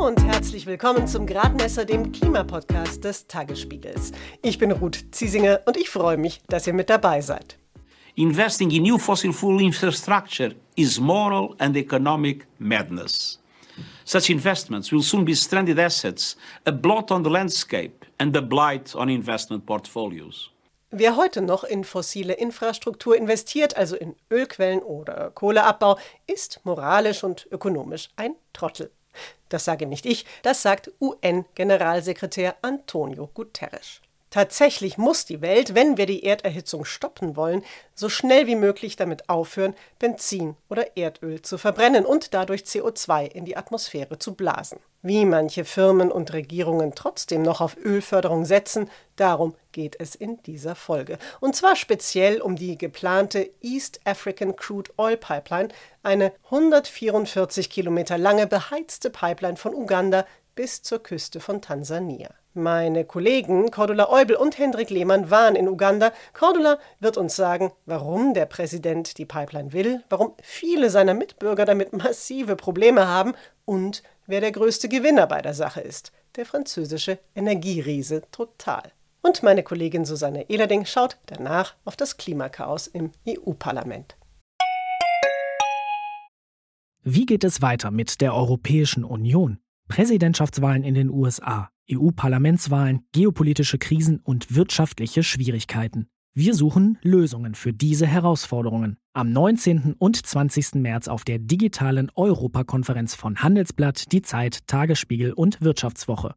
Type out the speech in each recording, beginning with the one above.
Hallo und herzlich willkommen zum Gradmesser, dem Klimapodcast des Tagesspiegels. Ich bin Ruth Ziesinger und ich freue mich, dass ihr mit dabei seid. Investing in new fossil fuel infrastructure is moral and economic madness. Such investments will soon be stranded assets, a blot on the landscape and a blight on investment portfolios. Wer heute noch in fossile Infrastruktur investiert, also in Ölquellen oder Kohleabbau, ist moralisch und ökonomisch ein Trottel. Das sage nicht ich, das sagt UN-Generalsekretär Antonio Guterres. Tatsächlich muss die Welt, wenn wir die Erderhitzung stoppen wollen, so schnell wie möglich damit aufhören, Benzin oder Erdöl zu verbrennen und dadurch CO2 in die Atmosphäre zu blasen. Wie manche Firmen und Regierungen trotzdem noch auf Ölförderung setzen, darum geht es in dieser Folge. Und zwar speziell um die geplante East African Crude Oil Pipeline, eine 144 Kilometer lange beheizte Pipeline von Uganda bis zur Küste von Tansania. Meine Kollegen Cordula Eubel und Hendrik Lehmann waren in Uganda. Cordula wird uns sagen, warum der Präsident die Pipeline will, warum viele seiner Mitbürger damit massive Probleme haben und wer der größte Gewinner bei der Sache ist. Der französische Energieriese Total. Und meine Kollegin Susanne Ehlerding schaut danach auf das Klimakaos im EU-Parlament. Wie geht es weiter mit der Europäischen Union? Präsidentschaftswahlen in den USA, EU-Parlamentswahlen, geopolitische Krisen und wirtschaftliche Schwierigkeiten. Wir suchen Lösungen für diese Herausforderungen. Am 19. und 20. März auf der digitalen Europakonferenz von Handelsblatt, Die Zeit, Tagesspiegel und Wirtschaftswoche.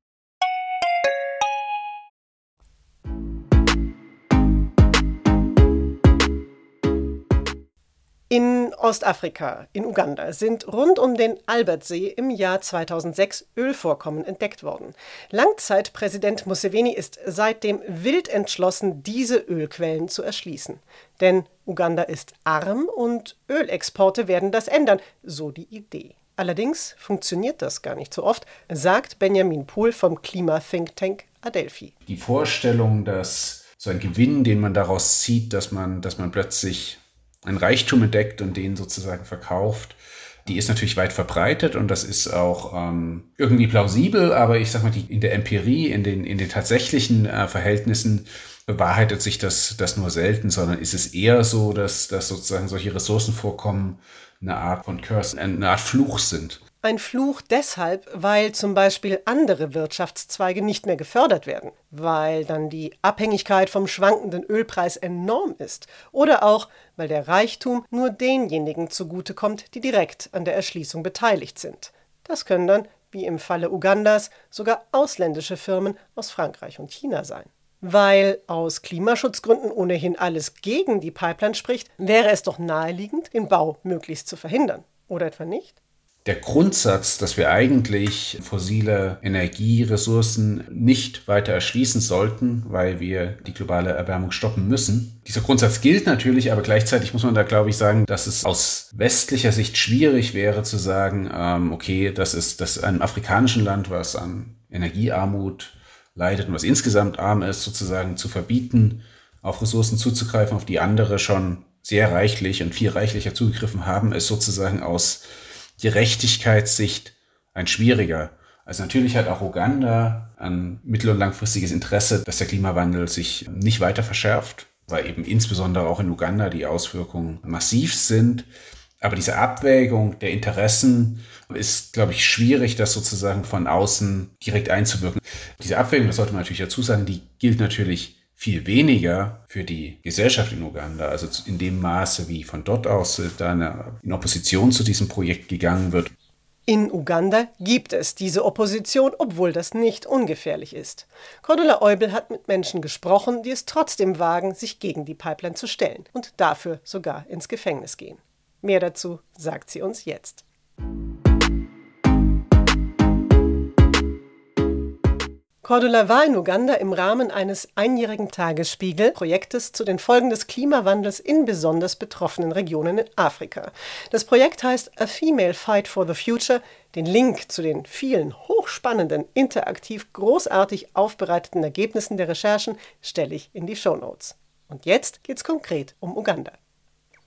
In Ostafrika, in Uganda, sind rund um den Albertsee im Jahr 2006 Ölvorkommen entdeckt worden. Langzeitpräsident Museveni ist seitdem wild entschlossen, diese Ölquellen zu erschließen. Denn Uganda ist arm und Ölexporte werden das ändern, so die Idee. Allerdings funktioniert das gar nicht so oft, sagt Benjamin Pohl vom Klima-Think Tank Adelphi. Die Vorstellung, dass so ein Gewinn, den man daraus zieht, dass man, dass man plötzlich ein Reichtum entdeckt und den sozusagen verkauft, die ist natürlich weit verbreitet und das ist auch ähm, irgendwie plausibel, aber ich sag mal, die, in der Empirie, in den, in den tatsächlichen äh, Verhältnissen bewahrheitet sich das, das nur selten, sondern ist es eher so, dass, dass sozusagen solche Ressourcenvorkommen eine Art von Curse, eine Art Fluch sind. Ein Fluch deshalb, weil zum Beispiel andere Wirtschaftszweige nicht mehr gefördert werden, weil dann die Abhängigkeit vom schwankenden Ölpreis enorm ist oder auch, weil der Reichtum nur denjenigen zugutekommt, die direkt an der Erschließung beteiligt sind. Das können dann, wie im Falle Ugandas, sogar ausländische Firmen aus Frankreich und China sein. Weil aus Klimaschutzgründen ohnehin alles gegen die Pipeline spricht, wäre es doch naheliegend, den Bau möglichst zu verhindern. Oder etwa nicht? Der Grundsatz, dass wir eigentlich fossile Energieressourcen nicht weiter erschließen sollten, weil wir die globale Erwärmung stoppen müssen. Dieser Grundsatz gilt natürlich, aber gleichzeitig muss man da, glaube ich, sagen, dass es aus westlicher Sicht schwierig wäre zu sagen, ähm, okay, das ist das einem afrikanischen Land, was an Energiearmut leidet und was insgesamt arm ist, sozusagen zu verbieten, auf Ressourcen zuzugreifen, auf die andere schon sehr reichlich und viel reichlicher zugegriffen haben, ist sozusagen aus Gerechtigkeitssicht ein schwieriger. Also natürlich hat auch Uganda ein mittel- und langfristiges Interesse, dass der Klimawandel sich nicht weiter verschärft, weil eben insbesondere auch in Uganda die Auswirkungen massiv sind. Aber diese Abwägung der Interessen ist, glaube ich, schwierig, das sozusagen von außen direkt einzuwirken. Diese Abwägung, das sollte man natürlich dazu sagen, die gilt natürlich viel weniger für die Gesellschaft in Uganda, also in dem Maße, wie von dort aus da in Opposition zu diesem Projekt gegangen wird. In Uganda gibt es diese Opposition, obwohl das nicht ungefährlich ist. Cordula Eubel hat mit Menschen gesprochen, die es trotzdem wagen, sich gegen die Pipeline zu stellen und dafür sogar ins Gefängnis gehen. Mehr dazu sagt sie uns Cordula war in Uganda im Rahmen eines einjährigen Tagesspiegel-Projektes zu den Folgen des Klimawandels in besonders betroffenen Regionen in Afrika. Das Projekt heißt A Female Fight for the Future. Den Link zu den vielen hochspannenden, interaktiv großartig aufbereiteten Ergebnissen der Recherchen stelle ich in die Show Notes. Und jetzt geht's konkret um Uganda.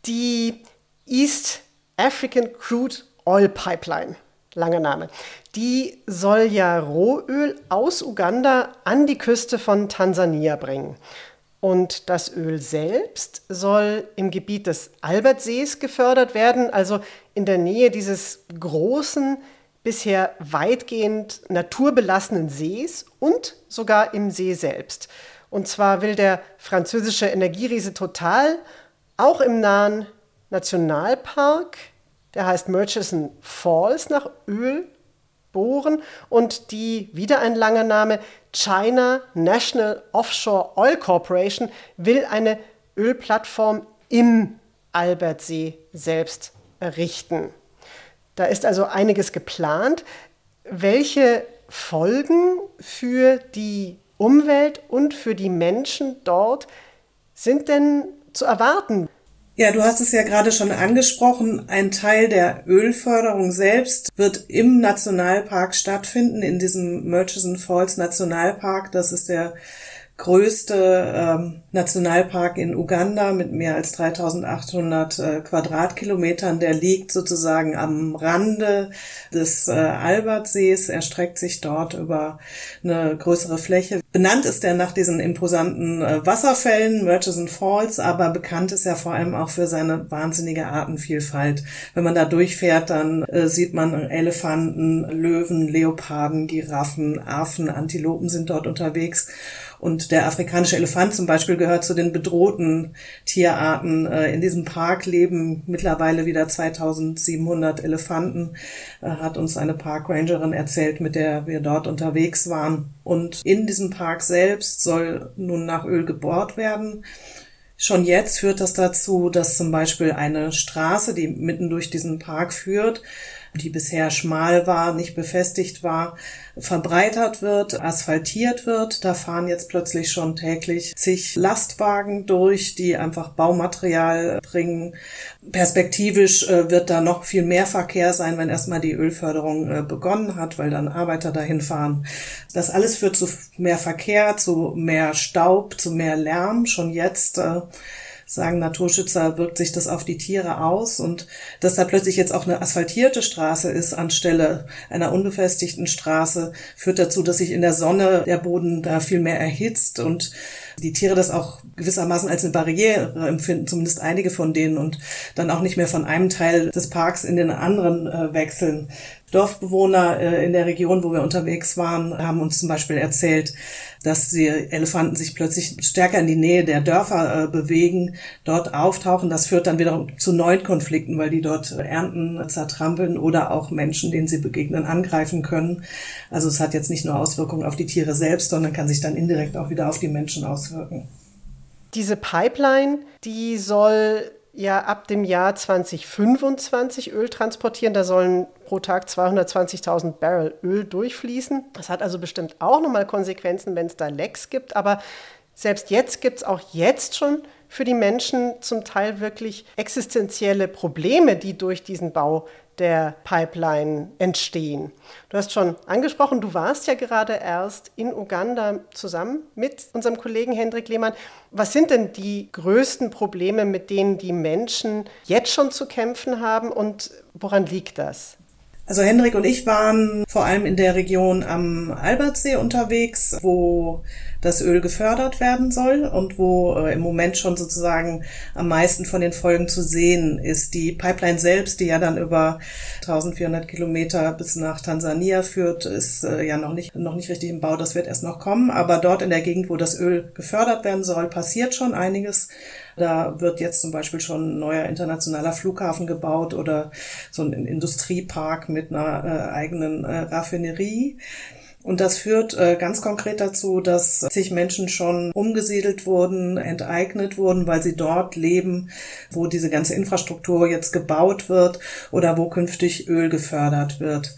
Die East African Crude Oil Pipeline langer Name. Die soll ja Rohöl aus Uganda an die Küste von Tansania bringen. Und das Öl selbst soll im Gebiet des Albertsees gefördert werden, also in der Nähe dieses großen, bisher weitgehend naturbelassenen Sees und sogar im See selbst. Und zwar will der französische Energieriese Total auch im nahen Nationalpark der heißt Murchison Falls nach Öl bohren und die, wieder ein langer Name, China National Offshore Oil Corporation will eine Ölplattform im Albertsee selbst errichten. Da ist also einiges geplant. Welche Folgen für die Umwelt und für die Menschen dort sind denn zu erwarten? Ja, du hast es ja gerade schon angesprochen. Ein Teil der Ölförderung selbst wird im Nationalpark stattfinden, in diesem Murchison Falls Nationalpark. Das ist der größte ähm, Nationalpark in Uganda mit mehr als 3800 äh, Quadratkilometern. Der liegt sozusagen am Rande des äh, Albertsees, erstreckt sich dort über eine größere Fläche. Benannt ist er nach diesen imposanten äh, Wasserfällen, Murchison Falls, aber bekannt ist er vor allem auch für seine wahnsinnige Artenvielfalt. Wenn man da durchfährt, dann äh, sieht man Elefanten, Löwen, Leoparden, Giraffen, Affen, Antilopen sind dort unterwegs. Und der afrikanische Elefant zum Beispiel gehört zu den bedrohten Tierarten. Äh, in diesem Park leben mittlerweile wieder 2700 Elefanten, äh, hat uns eine Parkrangerin erzählt, mit der wir dort unterwegs waren. Und in diesem Park selbst soll nun nach Öl gebohrt werden. Schon jetzt führt das dazu, dass zum Beispiel eine Straße, die mitten durch diesen Park führt, die bisher schmal war, nicht befestigt war, verbreitert wird, asphaltiert wird. Da fahren jetzt plötzlich schon täglich zig Lastwagen durch, die einfach Baumaterial bringen. Perspektivisch äh, wird da noch viel mehr Verkehr sein, wenn erstmal die Ölförderung äh, begonnen hat, weil dann Arbeiter dahin fahren. Das alles führt zu mehr Verkehr, zu mehr Staub, zu mehr Lärm. Schon jetzt äh, sagen Naturschützer, wirkt sich das auf die Tiere aus und dass da plötzlich jetzt auch eine asphaltierte Straße ist anstelle einer unbefestigten Straße, führt dazu, dass sich in der Sonne der Boden da viel mehr erhitzt und die Tiere das auch gewissermaßen als eine Barriere empfinden, zumindest einige von denen und dann auch nicht mehr von einem Teil des Parks in den anderen äh, wechseln. Dorfbewohner äh, in der Region, wo wir unterwegs waren, haben uns zum Beispiel erzählt, dass die Elefanten sich plötzlich stärker in die Nähe der Dörfer äh, bewegen, dort auftauchen. Das führt dann wiederum zu neuen Konflikten, weil die dort Ernten zertrampeln oder auch Menschen, denen sie begegnen, angreifen können. Also es hat jetzt nicht nur Auswirkungen auf die Tiere selbst, sondern kann sich dann indirekt auch wieder auf die Menschen auswirken. Diese Pipeline, die soll ja ab dem Jahr 2025 Öl transportieren. Da sollen pro Tag 220.000 Barrel Öl durchfließen. Das hat also bestimmt auch nochmal Konsequenzen, wenn es da Lecks gibt. Aber selbst jetzt gibt es auch jetzt schon für die Menschen zum Teil wirklich existenzielle Probleme, die durch diesen Bau der Pipeline entstehen. Du hast schon angesprochen, du warst ja gerade erst in Uganda zusammen mit unserem Kollegen Hendrik Lehmann. Was sind denn die größten Probleme, mit denen die Menschen jetzt schon zu kämpfen haben und woran liegt das? Also Hendrik und ich waren vor allem in der Region am Albertsee unterwegs, wo das Öl gefördert werden soll und wo äh, im Moment schon sozusagen am meisten von den Folgen zu sehen ist. Die Pipeline selbst, die ja dann über 1400 Kilometer bis nach Tansania führt, ist äh, ja noch nicht, noch nicht richtig im Bau. Das wird erst noch kommen. Aber dort in der Gegend, wo das Öl gefördert werden soll, passiert schon einiges. Da wird jetzt zum Beispiel schon ein neuer internationaler Flughafen gebaut oder so ein Industriepark mit einer äh, eigenen äh, Raffinerie. Und das führt äh, ganz konkret dazu, dass sich Menschen schon umgesiedelt wurden, enteignet wurden, weil sie dort leben, wo diese ganze Infrastruktur jetzt gebaut wird oder wo künftig Öl gefördert wird.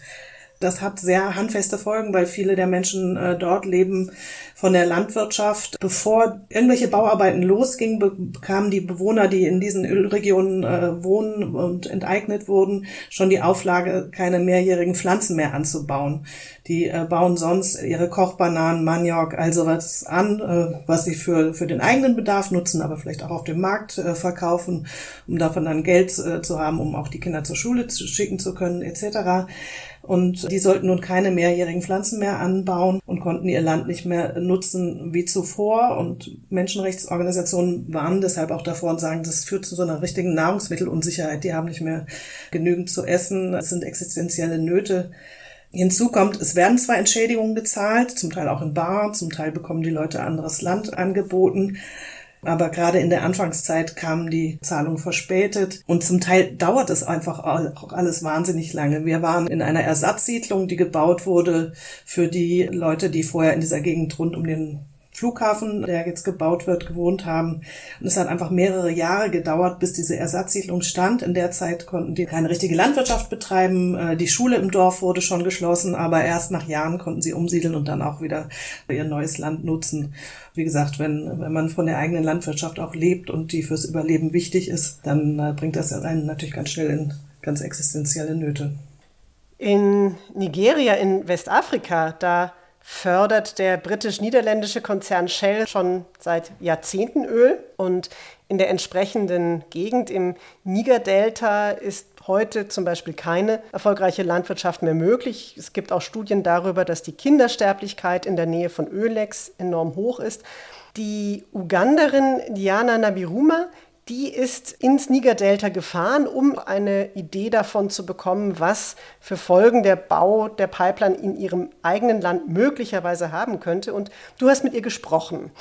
Das hat sehr handfeste Folgen, weil viele der Menschen äh, dort leben von der Landwirtschaft. Bevor irgendwelche Bauarbeiten losgingen, bekamen die Bewohner, die in diesen Ölregionen äh, wohnen und enteignet wurden, schon die Auflage, keine mehrjährigen Pflanzen mehr anzubauen. Die äh, bauen sonst ihre Kochbananen, Maniok, also was an, äh, was sie für, für den eigenen Bedarf nutzen, aber vielleicht auch auf dem Markt äh, verkaufen, um davon dann Geld äh, zu haben, um auch die Kinder zur Schule zu schicken zu können, etc. Und die sollten nun keine mehrjährigen Pflanzen mehr anbauen und konnten ihr Land nicht mehr nutzen wie zuvor. Und Menschenrechtsorganisationen warnen deshalb auch davor und sagen, das führt zu so einer richtigen Nahrungsmittelunsicherheit. Die haben nicht mehr genügend zu essen. Es sind existenzielle Nöte. Hinzu kommt, es werden zwar Entschädigungen gezahlt, zum Teil auch in Bar, zum Teil bekommen die Leute anderes Land angeboten, aber gerade in der Anfangszeit kamen die Zahlungen verspätet und zum Teil dauert es einfach auch alles wahnsinnig lange. Wir waren in einer Ersatzsiedlung, die gebaut wurde für die Leute, die vorher in dieser Gegend rund um den Flughafen, der jetzt gebaut wird, gewohnt haben. Und es hat einfach mehrere Jahre gedauert, bis diese Ersatzsiedlung stand. In der Zeit konnten die keine richtige Landwirtschaft betreiben. Äh, die Schule im Dorf wurde schon geschlossen, aber erst nach Jahren konnten sie umsiedeln und dann auch wieder ihr neues Land nutzen. Wie gesagt, wenn, wenn man von der eigenen Landwirtschaft auch lebt und die fürs Überleben wichtig ist, dann äh, bringt das einen natürlich ganz schnell in ganz existenzielle Nöte. In Nigeria, in Westafrika, da fördert der britisch-niederländische Konzern Shell schon seit Jahrzehnten Öl und in der entsprechenden Gegend im Niger-Delta ist heute zum Beispiel keine erfolgreiche Landwirtschaft mehr möglich. Es gibt auch Studien darüber, dass die Kindersterblichkeit in der Nähe von Ölecks enorm hoch ist. Die Uganderin Diana Nabiruma die ist ins Niger-Delta gefahren, um eine Idee davon zu bekommen, was für Folgen der Bau der Pipeline in ihrem eigenen Land möglicherweise haben könnte. Und du hast mit ihr gesprochen.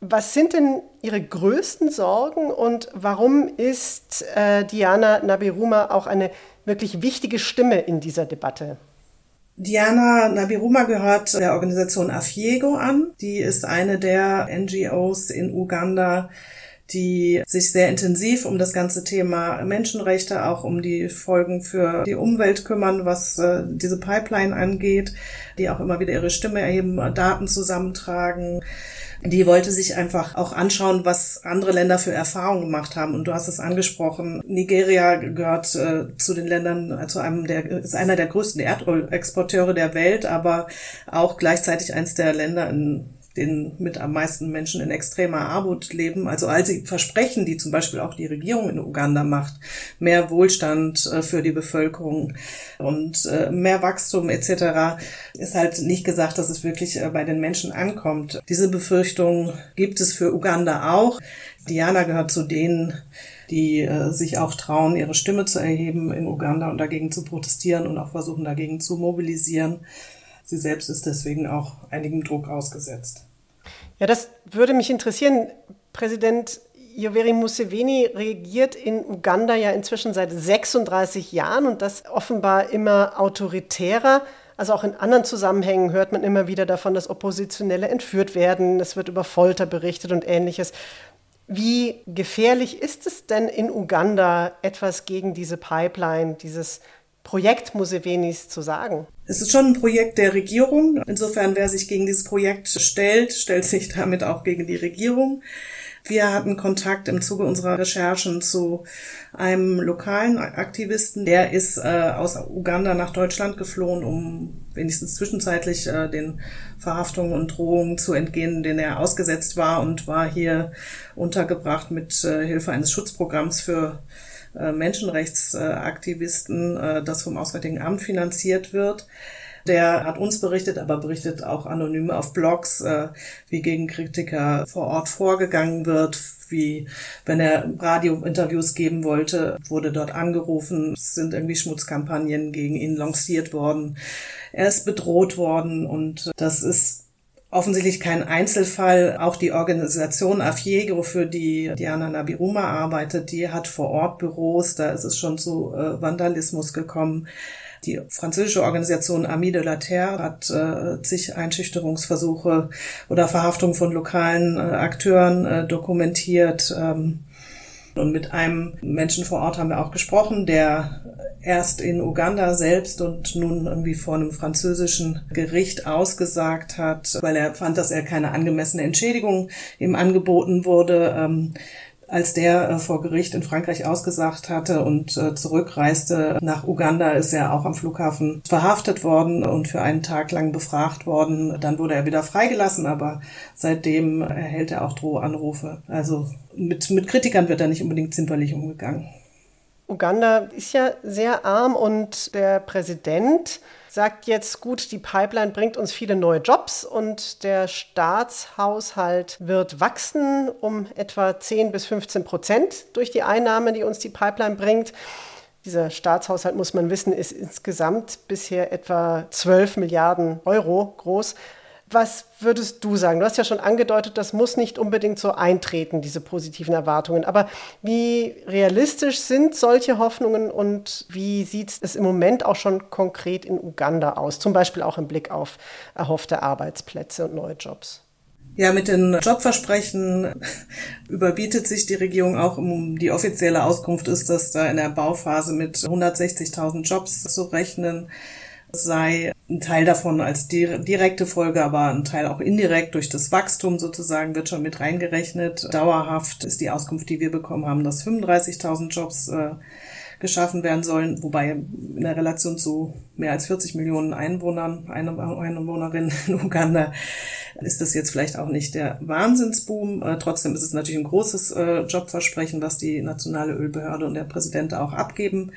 Was sind denn Ihre größten Sorgen und warum ist äh, Diana Nabiruma auch eine wirklich wichtige Stimme in dieser Debatte? Diana Nabiruma gehört der Organisation AFIEGO an. Die ist eine der NGOs in Uganda, die sich sehr intensiv um das ganze Thema Menschenrechte, auch um die Folgen für die Umwelt kümmern, was äh, diese Pipeline angeht, die auch immer wieder ihre Stimme erheben, Daten zusammentragen. Die wollte sich einfach auch anschauen, was andere Länder für Erfahrungen gemacht haben. Und du hast es angesprochen. Nigeria gehört äh, zu den Ländern, äh, zu einem der, ist einer der größten Erdölexporteure der Welt, aber auch gleichzeitig eines der Länder in den mit am meisten Menschen in extremer Armut leben. Also all die Versprechen, die zum Beispiel auch die Regierung in Uganda macht, mehr Wohlstand äh, für die Bevölkerung und äh, mehr Wachstum etc., ist halt nicht gesagt, dass es wirklich äh, bei den Menschen ankommt. Diese Befürchtung gibt es für Uganda auch. Diana gehört zu denen, die sich auch trauen, ihre Stimme zu erheben in Uganda und dagegen zu protestieren und auch versuchen, dagegen zu mobilisieren. Sie selbst ist deswegen auch einigem Druck ausgesetzt. Ja, das würde mich interessieren. Präsident Yoweri Museveni regiert in Uganda ja inzwischen seit 36 Jahren und das offenbar immer autoritärer. Also auch in anderen Zusammenhängen hört man immer wieder davon, dass Oppositionelle entführt werden. Es wird über Folter berichtet und ähnliches. Wie gefährlich ist es denn in Uganda, etwas gegen diese Pipeline, dieses Projekt Musevenis zu sagen? Es ist schon ein Projekt der Regierung. Insofern, wer sich gegen dieses Projekt stellt, stellt sich damit auch gegen die Regierung. Wir hatten Kontakt im Zuge unserer Recherchen zu einem lokalen Aktivisten, der ist äh, aus Uganda nach Deutschland geflohen, um wenigstens zwischenzeitlich äh, den Verhaftungen und Drohungen zu entgehen, denen er ausgesetzt war und war hier untergebracht mit äh, Hilfe eines Schutzprogramms für Menschenrechtsaktivisten, äh, das vom Auswärtigen Amt finanziert wird. Der hat uns berichtet, aber berichtet auch anonym auf Blogs, äh, wie gegen Kritiker vor Ort vorgegangen wird, wie wenn er Radiointerviews geben wollte, wurde dort angerufen, es sind irgendwie Schmutzkampagnen gegen ihn lanciert worden. Er ist bedroht worden und das ist offensichtlich kein Einzelfall. Auch die Organisation Afiego, für die Diana Nabiruma arbeitet, die hat vor Ort Büros. Da ist es schon zu äh, Vandalismus gekommen. Die französische Organisation Ami de la Terre hat äh, zig Einschüchterungsversuche oder Verhaftung von lokalen äh, Akteuren äh, dokumentiert. Ähm, Und mit einem Menschen vor Ort haben wir auch gesprochen, der erst in Uganda selbst und nun irgendwie vor einem französischen Gericht ausgesagt hat, weil er fand, dass er keine angemessene Entschädigung ihm angeboten wurde. Als der äh, vor Gericht in Frankreich ausgesagt hatte und äh, zurückreiste nach Uganda, ist er auch am Flughafen verhaftet worden und für einen Tag lang befragt worden. Dann wurde er wieder freigelassen, aber seitdem erhält er auch Drohanrufe. Also mit, mit Kritikern wird er nicht unbedingt zimperlich umgegangen. Uganda ist ja sehr arm und der Präsident sagt jetzt, gut, die Pipeline bringt uns viele neue Jobs und der Staatshaushalt wird wachsen um etwa 10 bis 15 Prozent durch die Einnahmen, die uns die Pipeline bringt. Dieser Staatshaushalt, muss man wissen, ist insgesamt bisher etwa 12 Milliarden Euro groß. Was würdest du sagen? Du hast ja schon angedeutet, das muss nicht unbedingt so eintreten, diese positiven Erwartungen. Aber wie realistisch sind solche Hoffnungen und wie sieht es im Moment auch schon konkret in Uganda aus? Zum Beispiel auch im Blick auf erhoffte Arbeitsplätze und neue Jobs. Ja, mit den Jobversprechen überbietet sich die Regierung auch. Die offizielle Auskunft ist, dass da in der Bauphase mit 160.000 Jobs zu rechnen sei ein Teil davon als direkte Folge, aber ein Teil auch indirekt durch das Wachstum sozusagen wird schon mit reingerechnet. Dauerhaft ist die Auskunft, die wir bekommen haben, dass 35.000 Jobs äh, geschaffen werden sollen, wobei in der Relation zu mehr als 40 Millionen Einwohnern, Einwohnerinnen in Uganda ist das jetzt vielleicht auch nicht der Wahnsinnsboom. Äh, trotzdem ist es natürlich ein großes äh, Jobversprechen, was die nationale Ölbehörde und der Präsident auch abgeben.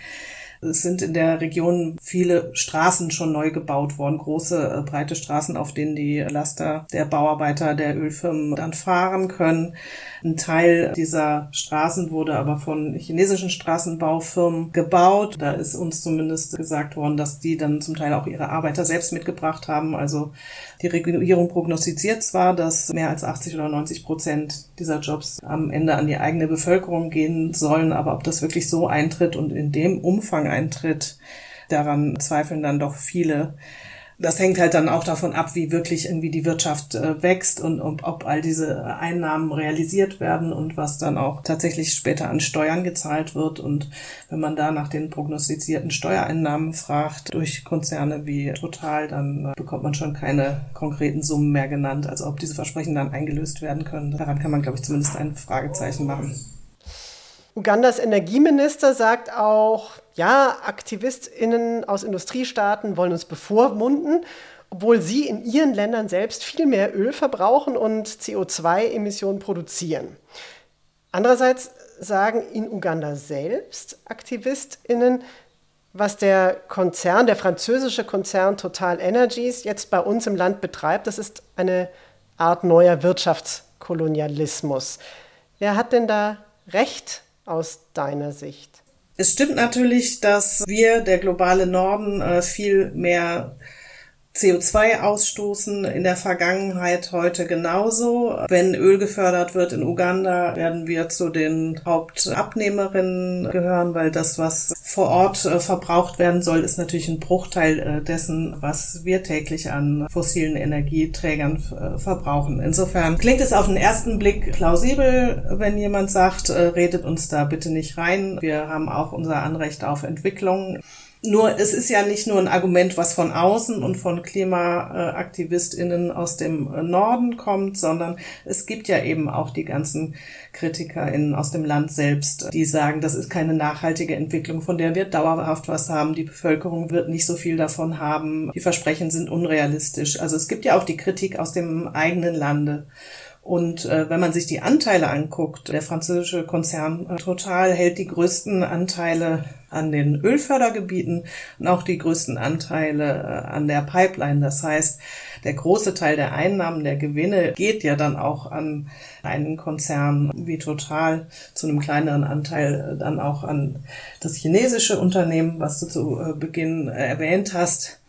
Es sind in der Region viele Straßen schon neu gebaut worden, große, äh, breite Straßen, auf denen die Laster der Bauarbeiter der Ölfirmen dann fahren können. Ein Teil dieser Straßen wurde aber von chinesischen Straßenbaufirmen gebaut. Da ist uns zumindest gesagt worden, dass die dann zum Teil auch ihre Arbeiter selbst mitgebracht haben. Also die Regierung prognostiziert zwar, dass mehr als 80 oder 90 Prozent dieser Jobs am Ende an die eigene Bevölkerung gehen sollen, aber ob das wirklich so eintritt und in dem Umfang eintritt, daran zweifeln dann doch viele das hängt halt dann auch davon ab, wie wirklich irgendwie die Wirtschaft äh, wächst und, ob all diese Einnahmen realisiert werden und was dann auch tatsächlich später an Steuern gezahlt wird. Und wenn man da nach den prognostizierten Steuereinnahmen fragt durch Konzerne wie Total, dann äh, bekommt man schon keine konkreten Summen mehr genannt. Also ob diese Versprechen dann eingelöst werden können, daran kann man, glaube ich, zumindest ein Fragezeichen machen. Ugandas Energieminister sagt auch, ja, AktivistInnen aus Industriestaaten wollen uns bevormunden, obwohl sie in ihren Ländern selbst viel mehr Öl verbrauchen und CO2-Emissionen produzieren. Andererseits sagen in Uganda selbst AktivistInnen, was der Konzern, der französische Konzern Total Energies jetzt bei uns im Land betreibt, das ist eine Art neuer Wirtschaftskolonialismus. Wer hat denn da recht? aus deiner Sicht? Es stimmt natürlich, dass wir, der globale Norden, äh, viel mehr CO2 ausstoßen in der Vergangenheit heute genauso. Wenn Öl gefördert wird in Uganda, werden wir zu den Hauptabnehmerinnen gehören, weil das, was vor Ort äh, verbraucht werden soll, ist natürlich ein Bruchteil äh, dessen, was wir täglich an fossilen Energieträgern äh, verbrauchen. Insofern klingt es auf den ersten Blick plausibel, wenn jemand sagt, redet uns da bitte nicht rein. Wir haben auch unser Anrecht auf Entwicklung. Nur es ist ja nicht nur ein Argument, was von außen und von KlimaaktivistInnen aus dem Norden kommt, sondern es gibt ja eben auch die ganzen KritikerInnen aus dem Land selbst, die sagen, das ist keine nachhaltige Entwicklung, von der wir dauerhaft was haben. Die Bevölkerung wird nicht so viel davon haben. Die Versprechen sind unrealistisch. Also es gibt ja auch die Kritik aus dem eigenen Lande. Und äh, wenn man sich die Anteile anguckt, der französische Konzern Total hält die größten Anteile an den Ölfördergebieten und auch die größten Anteile äh, an der Pipeline. Das heißt, der große Teil der Einnahmen, der Gewinne geht ja dann auch an einen Konzern wie Total, zu einem kleineren Anteil äh, dann auch an das chinesische Unternehmen, was du zu äh, Beginn erwähnt hast.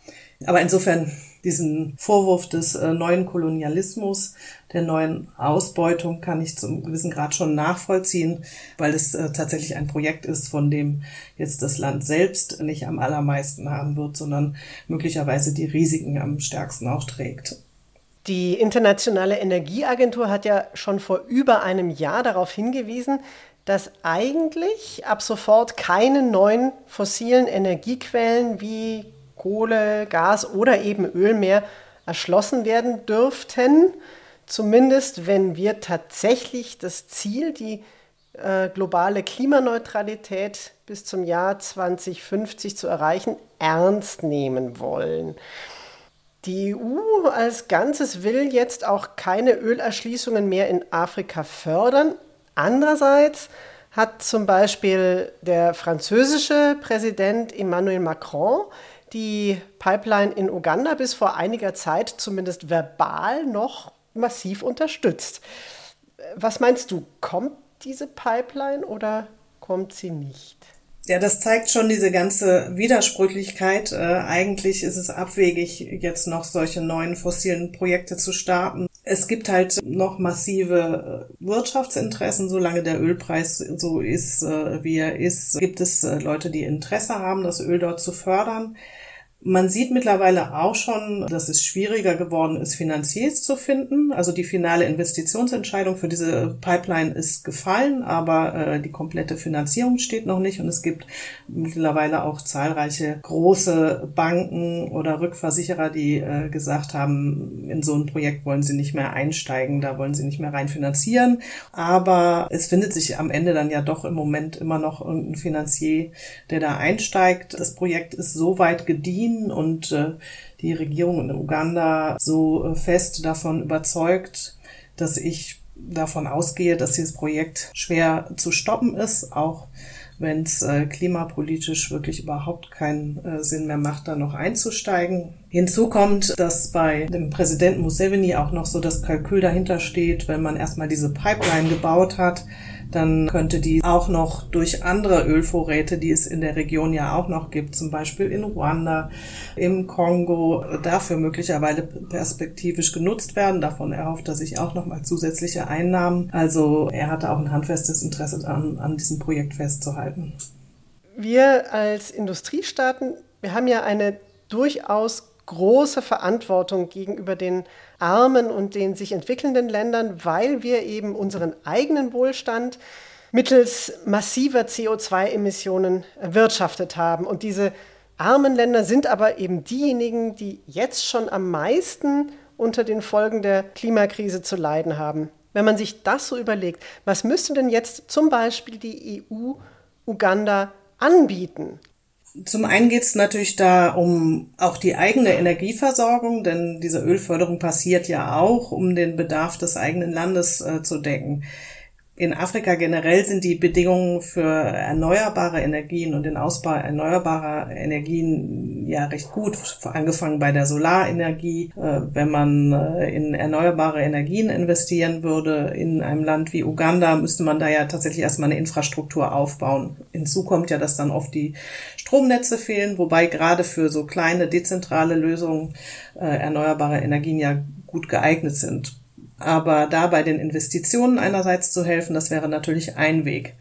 Aber insofern diesen Vorwurf des äh, neuen Kolonialismus, der neuen Ausbeutung kann ich zum gewissen Grad schon nachvollziehen, weil es äh, tatsächlich ein Projekt ist, von dem jetzt das Land selbst nicht am allermeisten haben wird, sondern möglicherweise die Risiken am stärksten auch trägt. Die Internationale Energieagentur hat ja schon vor über einem Jahr darauf hingewiesen, dass eigentlich ab sofort keine neuen fossilen Energiequellen wie Kohle, Gas oder eben Öl mehr erschlossen werden dürften. Zumindest wenn wir tatsächlich das Ziel, die äh, globale Klimaneutralität bis zum Jahr 2050 zu erreichen, ernst nehmen wollen. Die EU als Ganzes will jetzt auch keine Ölerschließungen mehr in Afrika fördern. Andererseits hat zum Beispiel der französische Präsident Emmanuel Macron die Pipeline in Uganda bis vor einiger Zeit zumindest verbal noch massiv unterstützt. Was meinst du, kommt diese Pipeline oder kommt sie nicht? Ja, das zeigt schon diese ganze Widersprüchlichkeit. Äh, eigentlich ist es abwegig, jetzt noch solche neuen fossilen Projekte zu starten. Es gibt halt noch massive äh, Wirtschaftsinteressen. Solange der Ölpreis so ist, äh, wie er ist, gibt es äh, Leute, die Interesse haben, das Öl dort zu fördern. Man sieht mittlerweile auch schon, dass es schwieriger geworden ist, Finanziers zu finden. Also die finale Investitionsentscheidung für diese Pipeline ist gefallen, aber äh, die komplette Finanzierung steht noch nicht. Und es gibt mittlerweile auch zahlreiche große Banken oder Rückversicherer, die äh, gesagt haben, in so ein Projekt wollen sie nicht mehr einsteigen, da wollen sie nicht mehr rein finanzieren. Aber es findet sich am Ende dann ja doch im Moment immer noch irgendein Finanzier, der da einsteigt. Das Projekt ist so weit gediehen, Berlin und äh, die Regierung in Uganda so äh, fest davon überzeugt, dass ich davon ausgehe, dass dieses Projekt schwer zu stoppen ist, auch wenn es äh, klimapolitisch wirklich überhaupt keinen äh, Sinn mehr macht, da noch einzusteigen. Hinzu kommt, dass bei dem Präsidenten Museveni auch noch so das Kalkül dahinter steht, wenn man erstmal diese Pipeline gebaut hat, dann könnte die auch noch durch andere Ölvorräte, die es in der Region ja auch noch gibt, zum Beispiel in Ruanda, im Kongo, dafür möglicherweise perspektivisch genutzt werden. Davon erhofft er sich auch nochmal zusätzliche Einnahmen. Also er hatte auch ein handfestes Interesse an, an diesem Projekt festzuhalten. Wir als Industriestaaten, wir haben ja eine durchaus große Verantwortung gegenüber den armen und den sich entwickelnden Ländern, weil wir eben unseren eigenen Wohlstand mittels massiver CO2-Emissionen erwirtschaftet haben. Und diese armen Länder sind aber eben diejenigen, die jetzt schon am meisten unter den Folgen der Klimakrise zu leiden haben. Wenn man sich das so überlegt, was müsste denn jetzt zum Beispiel die EU Uganda anbieten? Zum einen geht es natürlich da um auch die eigene Energieversorgung, denn diese Ölförderung passiert ja auch, um den Bedarf des eigenen Landes äh, zu decken. In Afrika generell sind die Bedingungen für erneuerbare Energien und den Ausbau erneuerbarer Energien ja recht gut, angefangen bei der Solarenergie. Äh, wenn man äh, in erneuerbare Energien investieren würde in einem Land wie Uganda, müsste man da ja tatsächlich erstmal eine Infrastruktur aufbauen. Hinzu kommt ja, dass dann oft die Stromnetze fehlen, wobei gerade für so kleine dezentrale Lösungen äh, erneuerbare Energien ja gut geeignet sind. Aber da bei den Investitionen einerseits zu helfen, das wäre natürlich ein Weg.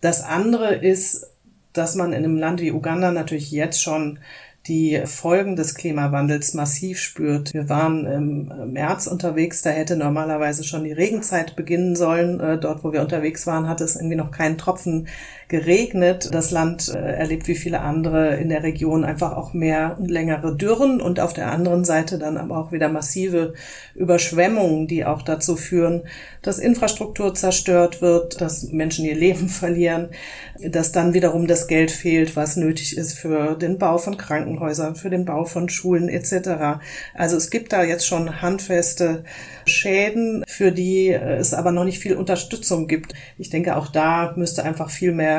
Das andere ist, dass man in einem Land wie Uganda natürlich jetzt schon die Folgen des Klimawandels massiv spürt. Wir waren im März unterwegs, da hätte normalerweise schon die Regenzeit beginnen sollen. Äh, dort, wo wir unterwegs waren, hat es irgendwie noch keinen Tropfen geregnet. Das Land äh, erlebt wie viele andere in der Region einfach auch mehr und längere Dürren und auf der anderen Seite dann aber auch wieder massive Überschwemmungen, die auch dazu führen, dass Infrastruktur zerstört wird, dass Menschen ihr Leben verlieren, dass dann wiederum das Geld fehlt, was nötig ist für den Bau von Krankenhäusern, für den Bau von Schulen etc. Also es gibt da jetzt schon handfeste Schäden, für die es aber noch nicht viel Unterstützung gibt. Ich denke, auch da müsste einfach viel mehr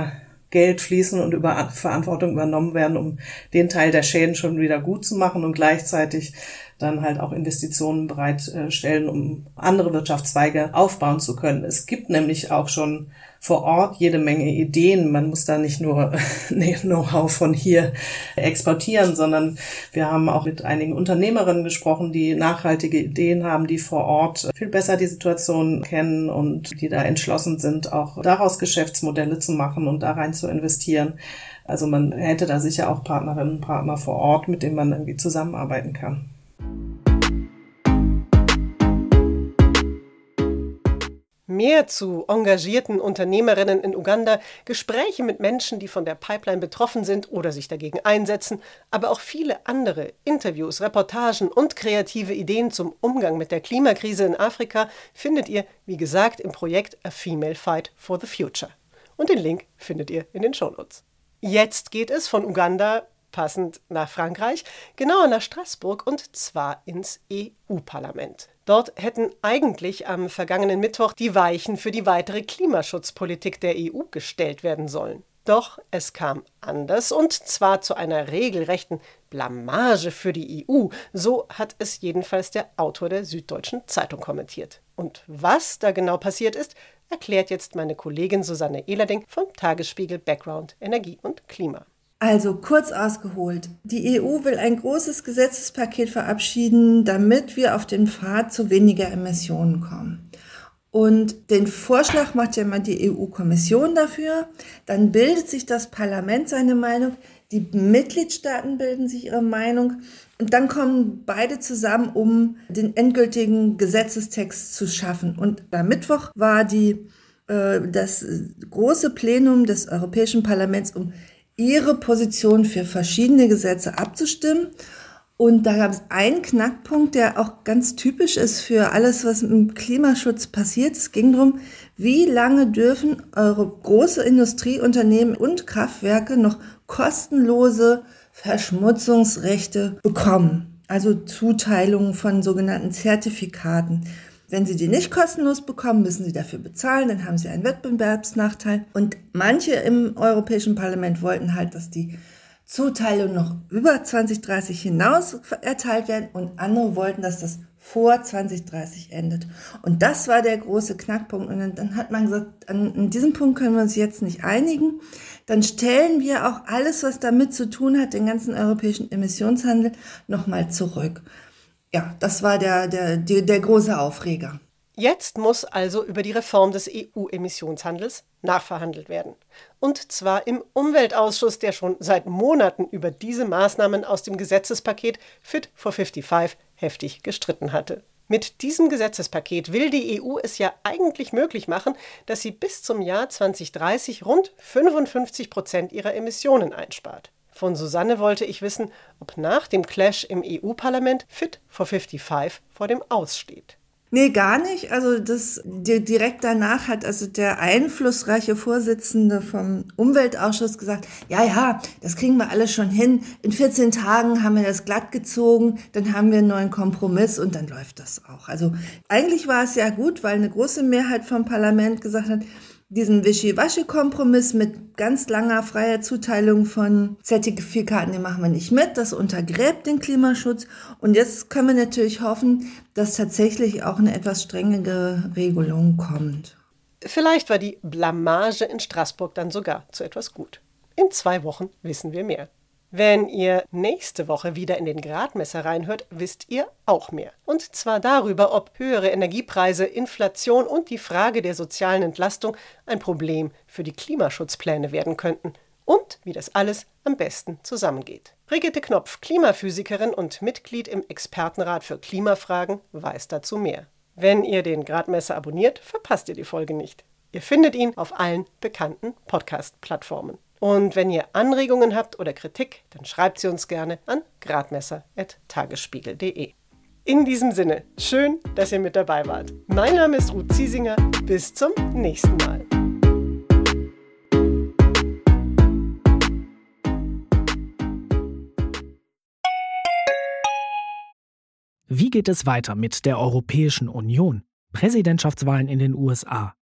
Geld fließen und über Verantwortung übernommen werden, um den Teil der Schäden schon wieder gut zu machen und gleichzeitig dann halt auch Investitionen bereitstellen, um andere Wirtschaftszweige aufbauen zu können. Es gibt nämlich auch schon vor Ort jede Menge Ideen. Man muss da nicht nur Know-how von hier exportieren, sondern wir haben auch mit einigen Unternehmerinnen gesprochen, die nachhaltige Ideen haben, die vor Ort viel besser die Situation kennen und die da entschlossen sind, auch daraus Geschäftsmodelle zu machen und da rein zu investieren. Also man hätte da sicher auch Partnerinnen und Partner vor Ort, mit denen man irgendwie zusammenarbeiten kann. Mehr zu engagierten Unternehmerinnen in Uganda, Gespräche mit Menschen, die von der Pipeline betroffen sind oder sich dagegen einsetzen, aber auch viele andere Interviews, Reportagen und kreative Ideen zum Umgang mit der Klimakrise in Afrika findet ihr, wie gesagt, im Projekt A Female Fight for the Future. Und den Link findet ihr in den Shownotes. Jetzt geht es von Uganda passend nach Frankreich, genauer nach Straßburg und zwar ins EU-Parlament. Dort hätten eigentlich am vergangenen Mittwoch die Weichen für die weitere Klimaschutzpolitik der EU gestellt werden sollen. Doch es kam anders und zwar zu einer regelrechten Blamage für die EU. So hat es jedenfalls der Autor der Süddeutschen Zeitung kommentiert. Und was da genau passiert ist, erklärt jetzt meine Kollegin Susanne Ehlerding vom Tagesspiegel Background Energie und Klima. Also kurz ausgeholt, die EU will ein großes Gesetzespaket verabschieden, damit wir auf den Pfad zu weniger Emissionen kommen. Und den Vorschlag macht ja mal die EU-Kommission dafür. Dann bildet sich das Parlament seine Meinung, die Mitgliedstaaten bilden sich ihre Meinung und dann kommen beide zusammen, um den endgültigen Gesetzestext zu schaffen. Und am Mittwoch war die, äh, das große Plenum des Europäischen Parlaments, um ihre Position für verschiedene Gesetze abzustimmen. Und da gab es einen Knackpunkt, der auch ganz typisch ist für alles, was im Klimaschutz passiert. Es ging darum, wie lange dürfen eure große Industrieunternehmen und Kraftwerke noch kostenlose Verschmutzungsrechte bekommen? Also Zuteilungen von sogenannten Zertifikaten. Wenn Sie die nicht kostenlos bekommen, müssen Sie dafür bezahlen, dann haben Sie einen Wettbewerbsnachteil. Und manche im Europäischen Parlament wollten halt, dass die Zuteilungen noch über 2030 hinaus erteilt werden und andere wollten, dass das vor 2030 endet. Und das war der große Knackpunkt. Und dann hat man gesagt, an, an diesem Punkt können wir uns jetzt nicht einigen. Dann stellen wir auch alles, was damit zu tun hat, den ganzen europäischen Emissionshandel, nochmal zurück ja, das war der, der, der, der große Aufreger. Jetzt muss also über die Reform des EU-Emissionshandels nachverhandelt werden. Und zwar im Umweltausschuss, der schon seit Monaten über diese Maßnahmen aus dem Gesetzespaket Fit for 55 heftig gestritten hatte. Mit diesem Gesetzespaket will die EU es ja eigentlich möglich machen, dass sie bis zum Jahr 2030 rund 55 Prozent ihrer Emissionen einspart. Von Susanne wollte ich wissen, ob nach dem Clash im EU-Parlament Fit for 55 vor dem Aus steht. Nee, gar nicht. Also das direkt danach hat also der einflussreiche Vorsitzende vom Umweltausschuss gesagt, ja, ja, das kriegen wir alles schon hin. In 14 Tagen haben wir das glatt gezogen, dann haben wir einen neuen Kompromiss und dann läuft das auch. Also eigentlich war es ja gut, weil eine große Mehrheit vom Parlament gesagt hat, diesen Wischiwaschi-Kompromiss mit ganz langer freier Zuteilung von Zertifikaten, den machen wir nicht mit. Das untergräbt den Klimaschutz. Und jetzt können wir natürlich hoffen, dass tatsächlich auch eine etwas strengere Regelung kommt. Vielleicht war die Blamage in Straßburg dann sogar zu etwas gut. In zwei Wochen wissen wir mehr. Wenn ihr nächste Woche wieder in den Gradmesser reinhört, wisst ihr auch mehr. Und zwar darüber, ob höhere Energiepreise, Inflation und die Frage der sozialen Entlastung ein Problem für die Klimaschutzpläne werden könnten. Und wie das alles am besten zusammengeht. Brigitte Knopf, Klimaphysikerin und Mitglied im Expertenrat für Klimafragen, weiß dazu mehr. Wenn ihr den Gradmesser abonniert, verpasst ihr die Folge nicht. Ihr findet ihn auf allen bekannten Podcast-Plattformen. Und wenn ihr Anregungen habt oder Kritik, dann schreibt sie uns gerne an gradmesser.tagesspiegel.de. In diesem Sinne, schön, dass ihr mit dabei wart. Mein Name ist Ruth Ziesinger. Bis zum nächsten Mal. Wie geht es weiter mit der Europäischen Union? Präsidentschaftswahlen in den USA.